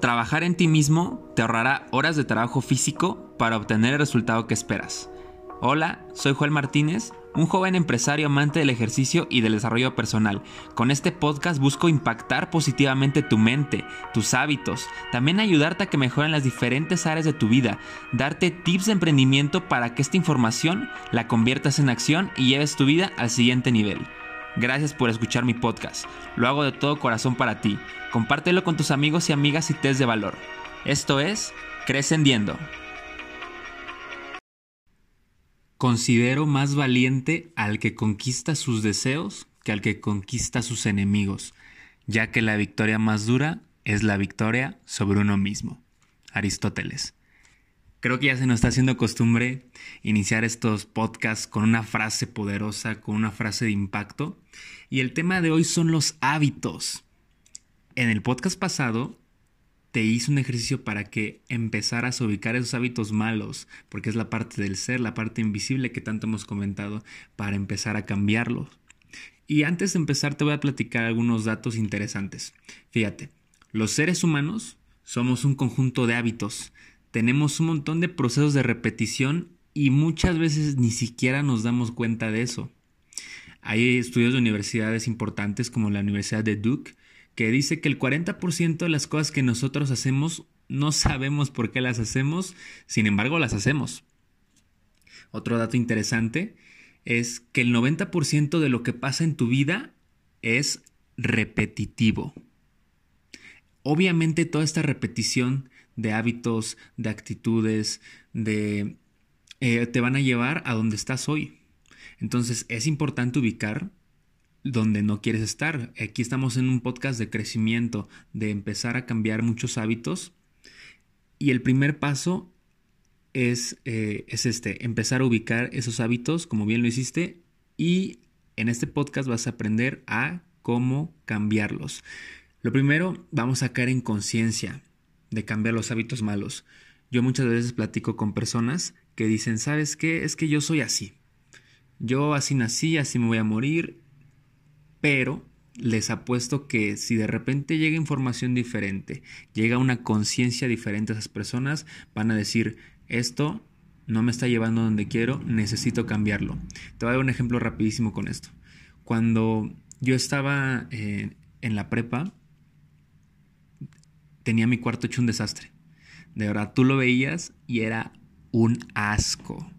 trabajar en ti mismo te ahorrará horas de trabajo físico para obtener el resultado que esperas. Hola, soy Joel Martínez, un joven empresario amante del ejercicio y del desarrollo personal. Con este podcast busco impactar positivamente tu mente, tus hábitos, también ayudarte a que mejoren las diferentes áreas de tu vida, darte tips de emprendimiento para que esta información la conviertas en acción y lleves tu vida al siguiente nivel. Gracias por escuchar mi podcast. Lo hago de todo corazón para ti. Compártelo con tus amigos y amigas y test de valor. Esto es Crescendiendo. Considero más valiente al que conquista sus deseos que al que conquista sus enemigos, ya que la victoria más dura es la victoria sobre uno mismo. Aristóteles. Creo que ya se nos está haciendo costumbre iniciar estos podcasts con una frase poderosa, con una frase de impacto. Y el tema de hoy son los hábitos. En el podcast pasado te hice un ejercicio para que empezaras a ubicar esos hábitos malos, porque es la parte del ser, la parte invisible que tanto hemos comentado, para empezar a cambiarlos. Y antes de empezar te voy a platicar algunos datos interesantes. Fíjate, los seres humanos somos un conjunto de hábitos, tenemos un montón de procesos de repetición y muchas veces ni siquiera nos damos cuenta de eso. Hay estudios de universidades importantes como la Universidad de Duke que dice que el 40% de las cosas que nosotros hacemos no sabemos por qué las hacemos, sin embargo las hacemos. Otro dato interesante es que el 90% de lo que pasa en tu vida es repetitivo. Obviamente toda esta repetición de hábitos, de actitudes, de... Eh, te van a llevar a donde estás hoy. Entonces es importante ubicar donde no quieres estar. Aquí estamos en un podcast de crecimiento, de empezar a cambiar muchos hábitos. Y el primer paso es, eh, es este, empezar a ubicar esos hábitos, como bien lo hiciste, y en este podcast vas a aprender a cómo cambiarlos. Lo primero, vamos a caer en conciencia de cambiar los hábitos malos. Yo muchas veces platico con personas que dicen, ¿sabes qué? Es que yo soy así. Yo así nací, así me voy a morir, pero les apuesto que si de repente llega información diferente, llega una conciencia diferente a esas personas, van a decir, esto no me está llevando donde quiero, necesito cambiarlo. Te voy a dar un ejemplo rapidísimo con esto. Cuando yo estaba eh, en la prepa, tenía mi cuarto hecho un desastre. De verdad, tú lo veías y era un asco.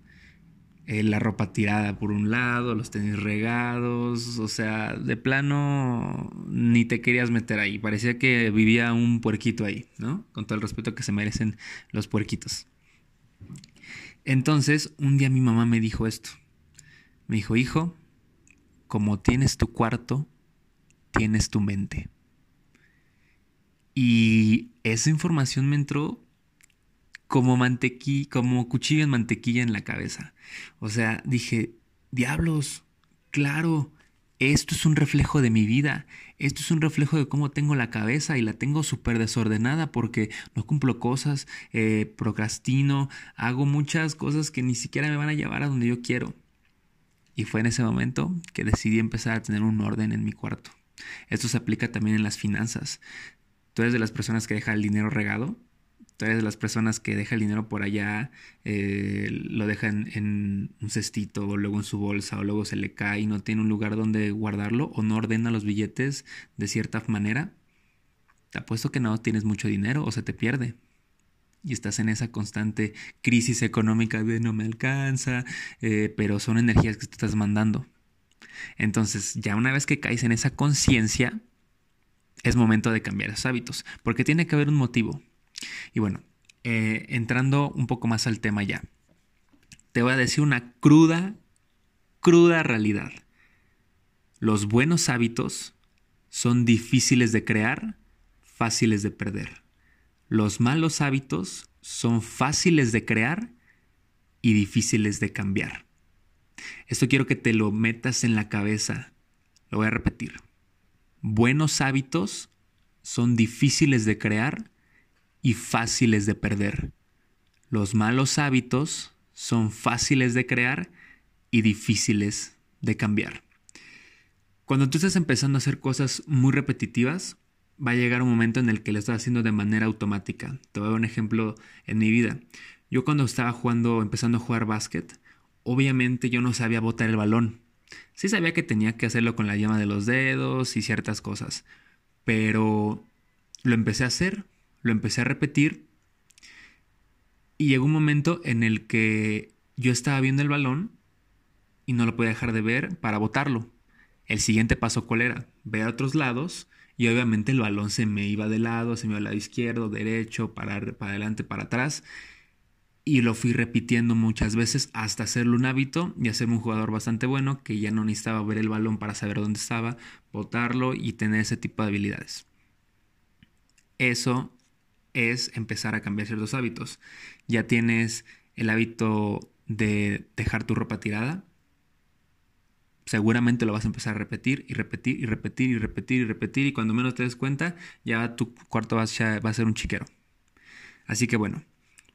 Eh, la ropa tirada por un lado, los tenis regados, o sea, de plano ni te querías meter ahí. Parecía que vivía un puerquito ahí, ¿no? Con todo el respeto que se merecen los puerquitos. Entonces, un día mi mamá me dijo esto. Me dijo, hijo, como tienes tu cuarto, tienes tu mente. Y esa información me entró como mantequilla, como cuchillo en mantequilla en la cabeza. O sea, dije, diablos, claro, esto es un reflejo de mi vida, esto es un reflejo de cómo tengo la cabeza y la tengo súper desordenada porque no cumplo cosas, eh, procrastino, hago muchas cosas que ni siquiera me van a llevar a donde yo quiero. Y fue en ese momento que decidí empezar a tener un orden en mi cuarto. Esto se aplica también en las finanzas. Tú eres de las personas que deja el dinero regado, Tú eres de las personas que deja el dinero por allá, eh, lo deja en, un cestito o luego en su bolsa o luego se le cae y no tiene un lugar donde guardarlo o no ordena los billetes de cierta manera. Te apuesto que no tienes mucho dinero o se te pierde. Y estás en esa constante crisis económica de no me alcanza, eh, pero son energías que te estás mandando. Entonces, ya una vez que caes en esa conciencia, es momento de cambiar esos hábitos, porque tiene que haber un motivo. Y bueno, eh, entrando un poco más al tema ya, te voy a decir una cruda, cruda realidad. Los buenos hábitos son difíciles de crear, fáciles de perder. Los malos hábitos son fáciles de crear y difíciles de cambiar. Esto quiero que te lo metas en la cabeza. Lo voy a repetir. Buenos hábitos son difíciles de crear y fáciles de perder. Los malos hábitos son fáciles de crear y difíciles de cambiar. Cuando tú estás empezando a hacer cosas muy repetitivas, va a llegar un momento en el que lo estás haciendo de manera automática. Te voy a dar un ejemplo en mi vida. Yo cuando estaba jugando, empezando a jugar básquet, obviamente yo no sabía botar el balón. Sí sabía que tenía que hacerlo con la llama de los dedos y ciertas cosas, pero lo empecé a hacer, lo empecé a repetir y llegó un momento en el que yo estaba viendo el balón y no lo podía dejar de ver para botarlo. El siguiente paso, ¿cuál era? Ver a otros lados y obviamente el balón se me iba de lado, se me iba al lado izquierdo, derecho, para, para adelante, para atrás. Y lo fui repitiendo muchas veces hasta hacerlo un hábito y hacerme un jugador bastante bueno que ya no necesitaba ver el balón para saber dónde estaba, botarlo y tener ese tipo de habilidades. Eso es empezar a cambiar ciertos hábitos. Ya tienes el hábito de dejar tu ropa tirada, seguramente lo vas a empezar a repetir y repetir y repetir y repetir y repetir y cuando menos te des cuenta ya tu cuarto va a, va a ser un chiquero. Así que bueno,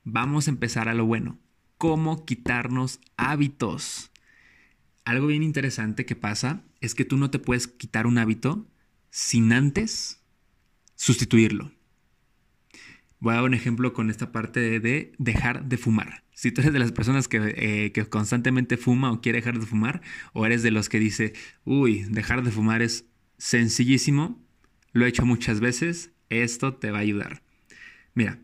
vamos a empezar a lo bueno. ¿Cómo quitarnos hábitos? Algo bien interesante que pasa es que tú no te puedes quitar un hábito sin antes sustituirlo. Voy a dar un ejemplo con esta parte de, dejar de fumar. Si tú eres de las personas eh, que, constantemente fuma o quiere dejar de fumar, o eres de los que dice, uy, dejar de fumar es sencillísimo, lo he hecho muchas veces, esto te va a ayudar. Mira,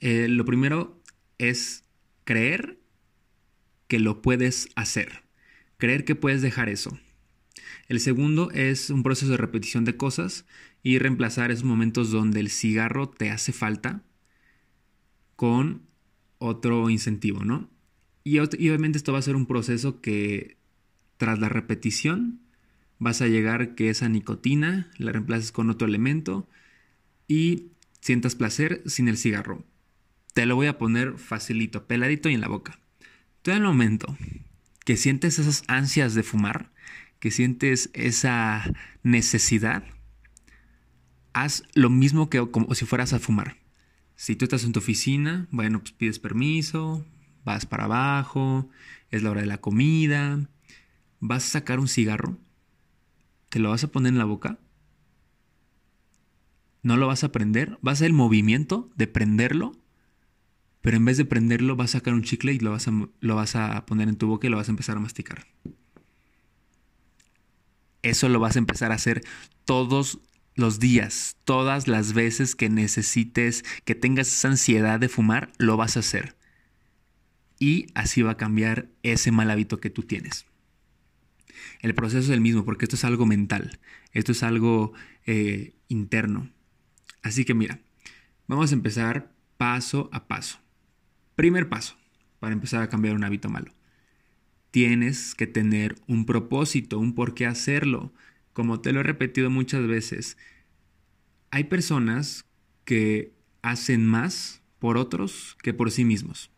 eh, lo primero es creer que lo puedes hacer, creer que puedes dejar eso. El segundo es un proceso de repetición de cosas y reemplazar esos momentos donde el cigarro te hace falta con otro incentivo, ¿no? Y, obviamente esto va a ser un proceso que tras la repetición vas a llegar que esa nicotina la reemplaces con otro elemento y sientas placer sin el cigarro. Te lo voy a poner facilito, peladito y en la boca. Todo el momento que sientes esas ansias de fumar, que sientes esa necesidad, haz lo mismo que como si fueras a fumar. Si tú estás en tu oficina, bueno, pues pides permiso, vas para abajo, es la hora de la comida, vas a sacar un cigarro, te lo vas a poner en la boca, no lo vas a prender, vas a hacer el movimiento de prenderlo, pero en vez de prenderlo vas a sacar un chicle y lo vas a, lo vas a poner en tu boca y lo vas a empezar a masticar. Eso lo vas a empezar a hacer todos los días, todas las veces que necesites, que tengas esa ansiedad de fumar, lo vas a hacer. Y así va a cambiar ese mal hábito que tú tienes. El proceso es el mismo porque esto es algo mental, esto es algo eh, interno. Así que mira, vamos a empezar paso a paso. Primer paso para empezar a cambiar un hábito malo tienes que tener un propósito, un por qué hacerlo. Como te lo he repetido muchas veces, hay personas que hacen más por otros que por sí mismos.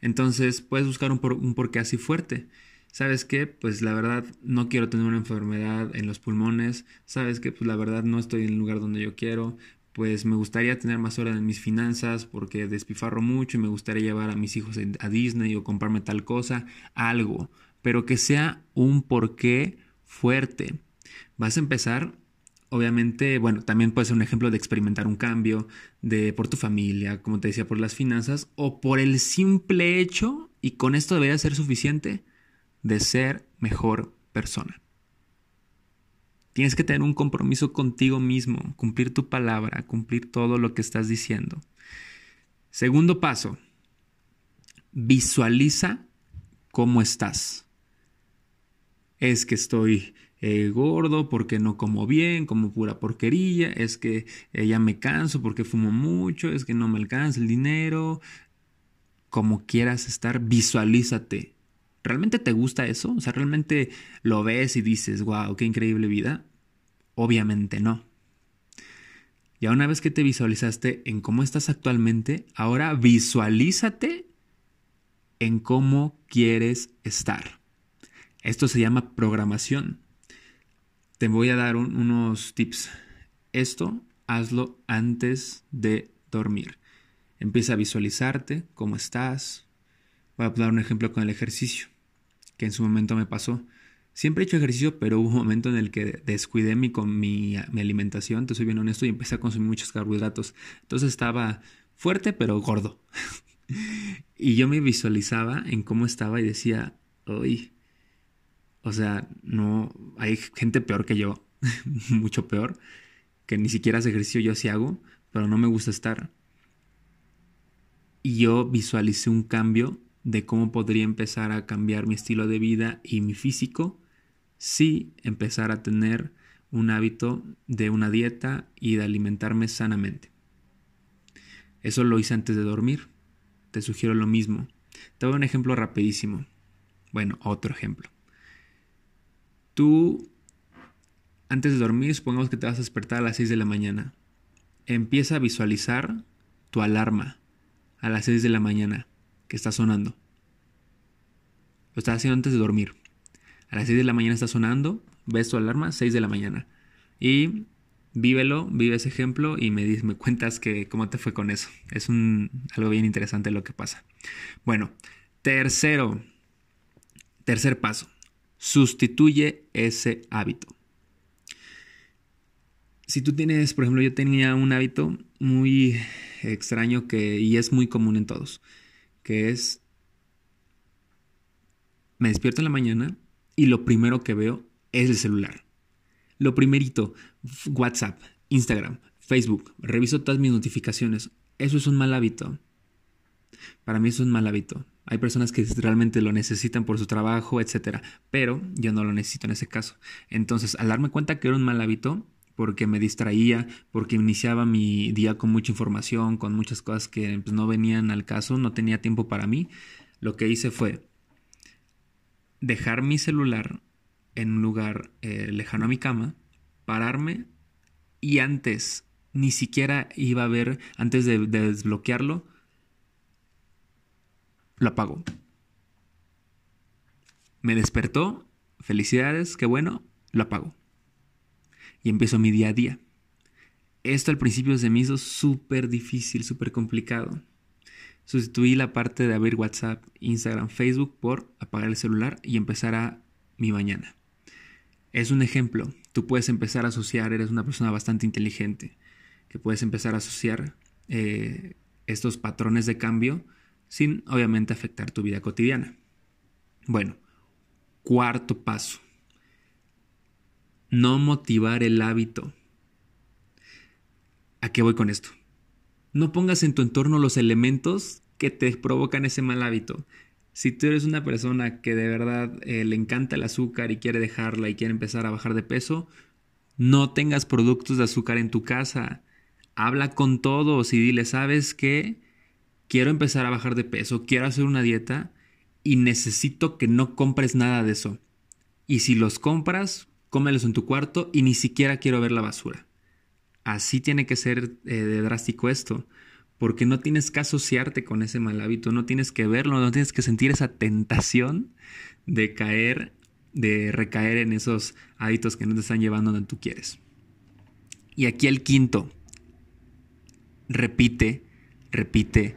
Entonces puedes buscar un, por, un porqué así fuerte. ¿Sabes qué? Pues la verdad no quiero tener una enfermedad en los pulmones. ¿Sabes qué? Pues la verdad no estoy en el lugar donde yo quiero pues me gustaría tener más horas en mis finanzas porque despifarro mucho y me gustaría llevar a mis hijos a Disney o comprarme tal cosa, algo, pero que sea un porqué fuerte. Vas a empezar, obviamente, bueno, también puede ser un ejemplo de experimentar un cambio de por tu familia, como te decía, por las finanzas o por el simple hecho, y con esto debería ser suficiente, de ser mejor persona. Tienes que tener un compromiso contigo mismo, cumplir tu palabra, cumplir todo lo que estás diciendo. Segundo paso, visualiza cómo estás. Es que estoy eh, gordo porque no como bien, como pura porquería, es que eh, ya me canso porque fumo mucho, es que no me alcanza el dinero. Como quieras estar, visualízate. ¿Realmente te gusta eso? O sea, ¿realmente lo ves y dices, wow, qué increíble vida? Obviamente no. Ya una vez que te visualizaste en cómo estás actualmente, ahora visualízate en cómo quieres estar. Esto se llama programación. Te voy a dar unos tips. Esto hazlo antes de dormir. Empieza a visualizarte cómo estás. Voy a dar un ejemplo con el ejercicio que en su momento me pasó. Siempre he hecho ejercicio, pero hubo un momento en el que descuidé mi, con mi, alimentación, te soy bien honesto, y empecé a consumir muchos carbohidratos. Entonces estaba fuerte, pero gordo. y yo me visualizaba en cómo estaba y decía, uy, o sea, no, hay gente peor que yo, mucho peor, que ni siquiera hace ejercicio, yo sí hago, pero no me gusta estar. Y yo visualicé un cambio de cómo podría empezar a cambiar mi estilo de vida y mi físico si empezar a tener un hábito de una dieta y de alimentarme sanamente. Eso lo hice antes de dormir. Te sugiero lo mismo. Te doy un ejemplo rapidísimo. Bueno, otro ejemplo. Tú, antes de dormir, supongamos que te vas a despertar a las 6 de la mañana. Empieza a visualizar tu alarma a las 6 de la mañana que está sonando. Lo estás haciendo antes de dormir. A las 6 de la mañana está sonando, ves tu alarma, 6 de la mañana. Y vívelo, vive ese ejemplo y me, me cuentas que cómo te fue con eso. Es algo bien interesante lo que pasa. Bueno, tercero, tercer paso, sustituye ese hábito. Si tú tienes, por ejemplo, yo tenía un hábito muy extraño que, y es muy común en todos, que es, me despierto en la mañana y lo primero que veo es el celular. Lo primerito, WhatsApp, Instagram, Facebook, reviso todas mis notificaciones. Eso es un mal hábito. Para mí eso es un mal hábito. Hay personas que realmente lo necesitan por su trabajo, etc. Pero yo no lo necesito en ese caso. Entonces, al darme cuenta que era un mal hábito, porque me distraía, porque iniciaba mi día con mucha información, con muchas cosas que pues, no venían al caso, no tenía tiempo para mí, lo que hice fue dejar mi celular en un lugar eh, lejano a mi cama, pararme y antes, ni siquiera iba a ver, antes de, de desbloquearlo, lo apago. Me despertó, felicidades, qué bueno, lo apago. Y empiezo mi día a día. Esto al principio se me hizo súper difícil, súper complicado. Sustituí la parte de abrir WhatsApp, Instagram, Facebook por apagar el celular y empezar a mi mañana. Es un ejemplo. Tú puedes empezar a asociar, eres una persona bastante inteligente, que puedes empezar a asociar eh, estos patrones de cambio sin obviamente afectar tu vida cotidiana. Bueno, cuarto paso. No motivar el hábito. ¿A qué voy con esto? No pongas en tu entorno los elementos que te provocan ese mal hábito. Si tú eres una persona que de verdad eh, le encanta el azúcar y quiere dejarla y quiere empezar a bajar de peso, no tengas productos de azúcar en tu casa. Habla con todos y dile, ¿sabes qué? Quiero empezar a bajar de peso, quiero hacer una dieta y necesito que no compres nada de eso. Y si los compras, cómelos en tu cuarto y ni siquiera quiero ver la basura. Así tiene que ser eh, de drástico esto, porque no tienes que asociarte con ese mal hábito, no tienes que verlo, no tienes que sentir esa tentación de caer, de recaer en esos hábitos que no te están llevando donde tú quieres. Y aquí el quinto, repite, repite,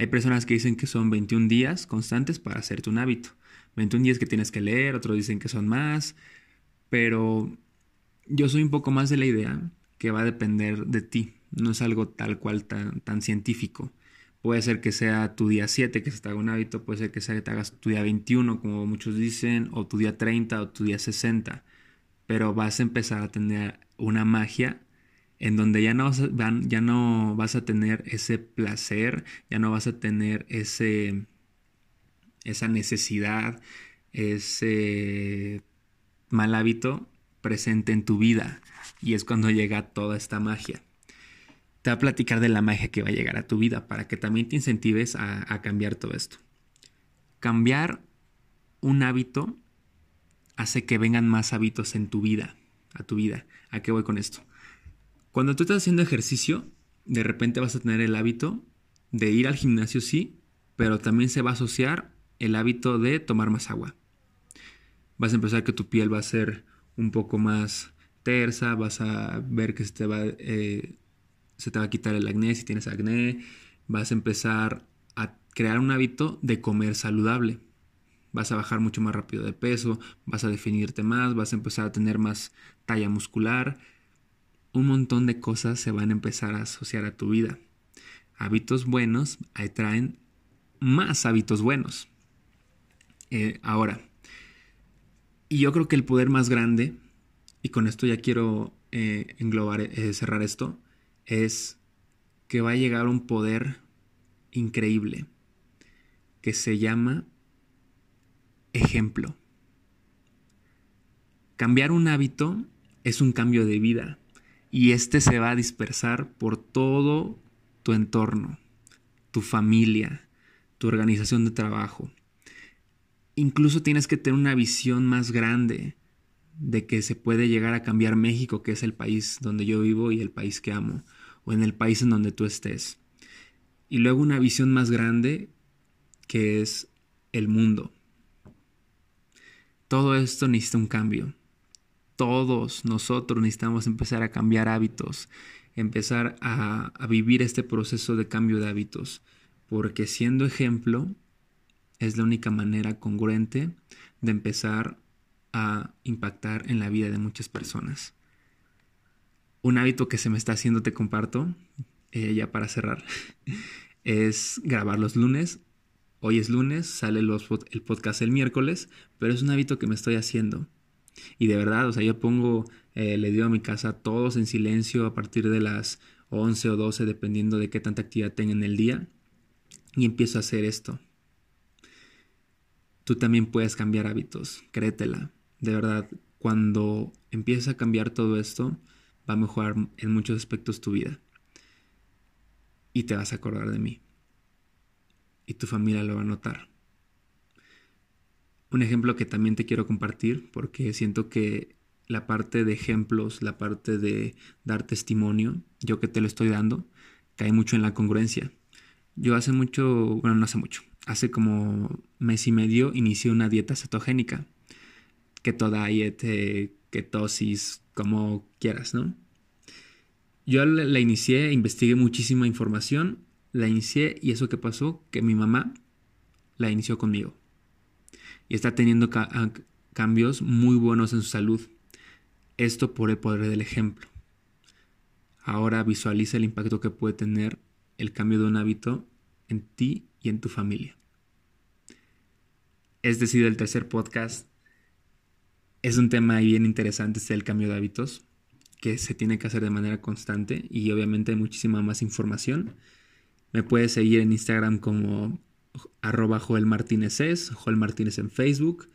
Hay personas que dicen que son 21 días constantes para hacerte un hábito. 21 días que tienes que leer, otros dicen que son más, pero yo soy un poco más de la idea que va a depender de ti, no es algo tal cual tan, tan científico. Puede ser que sea tu día 7 que se te haga un hábito, puede ser que sea que te hagas tu día 21, como muchos dicen, o tu día 30 o tu día 60. Pero vas a empezar a tener una magia en donde ya no, vas a, ya no vas a tener ese placer, ya no vas a tener ese, esa necesidad, ese mal hábito presente en tu vida. Y es cuando llega toda esta magia te va a platicar de la magia que va a llegar a tu vida para que también te incentives a, cambiar todo esto. Cambiar un hábito hace que vengan más hábitos en tu vida, a tu vida. ¿A qué voy con esto? Cuando tú estás haciendo ejercicio, de repente vas a tener el hábito de ir al gimnasio, sí, pero también se va a asociar el hábito de tomar más agua. Vas a empezar que tu piel va a ser un poco más tersa, vas a ver que se te va, eh, se te va a quitar el acné si tienes acné, vas a empezar a crear un hábito de comer saludable. Vas a bajar mucho más rápido de peso, vas a definirte más, vas a empezar a tener más talla muscular. Un montón de cosas se van a empezar a asociar a tu vida. Hábitos buenos atraen más hábitos buenos. Eh, ahora, y yo creo que el poder más grande, y con esto ya quiero eh, englobar, eh, cerrar esto, es que va a llegar un poder increíble que se llama ejemplo. Cambiar un hábito es un cambio de vida y este se va a dispersar por todo tu entorno, tu familia, tu organización de trabajo. Incluso tienes que tener una visión más grande de que se puede llegar a cambiar México, que es el país donde yo vivo y el país que amo, o en el país en donde tú estés. Y luego una visión más grande que es el mundo. Todo esto necesita un cambio. Todos nosotros necesitamos empezar a cambiar hábitos, empezar a, vivir este proceso de cambio de hábitos, porque siendo ejemplo es la única manera congruente de empezar a impactar en la vida de muchas personas. Un hábito que se me está haciendo, te comparto, eh, ya para cerrar, es grabar los lunes. Hoy es lunes, sale el podcast el miércoles, pero es un hábito que me estoy haciendo. Y de verdad, o sea, yo pongo, eh, le digo a mi casa todos en silencio a partir de las 11 o 12, dependiendo de qué tanta actividad tenga en el día, y empiezo a hacer esto. Tú también puedes cambiar hábitos, créetela. De verdad, cuando empiezas a cambiar todo esto, va a mejorar en muchos aspectos tu vida y te vas a acordar de mí. Y tu familia lo va a notar. Un ejemplo que también te quiero compartir porque siento que la parte de ejemplos, la parte de dar testimonio, yo que te lo estoy dando, cae mucho en la congruencia. Yo hace mucho, bueno, no hace mucho, hace como mes y medio inicié una dieta cetogénica. Keto diet, eh, ketosis, como quieras, ¿no? Yo la, inicié, investigué muchísima información, la inicié y eso que pasó, que mi mamá la inició conmigo. Y está teniendo cambios muy buenos en su salud. Esto por el poder del ejemplo. Ahora visualiza el impacto que puede tener el cambio de un hábito en ti y en tu familia. Es decir, el tercer podcast es un tema bien interesante, este el cambio de hábitos que se tiene que hacer de manera constante y obviamente hay muchísima más información. Me puedes seguir en Instagram como arroba Joel Martínez Joel Martínez en Facebook.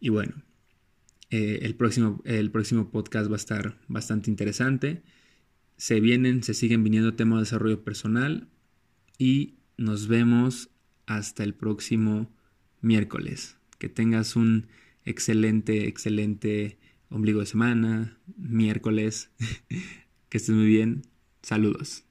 Y bueno, eh, el, próximo, el próximo podcast va a estar bastante interesante. Se vienen, se siguen viniendo temas de desarrollo personal y nos vemos hasta el próximo miércoles. Que tengas un excelente, excelente ombligo de semana, miércoles. que estés muy bien. Saludos.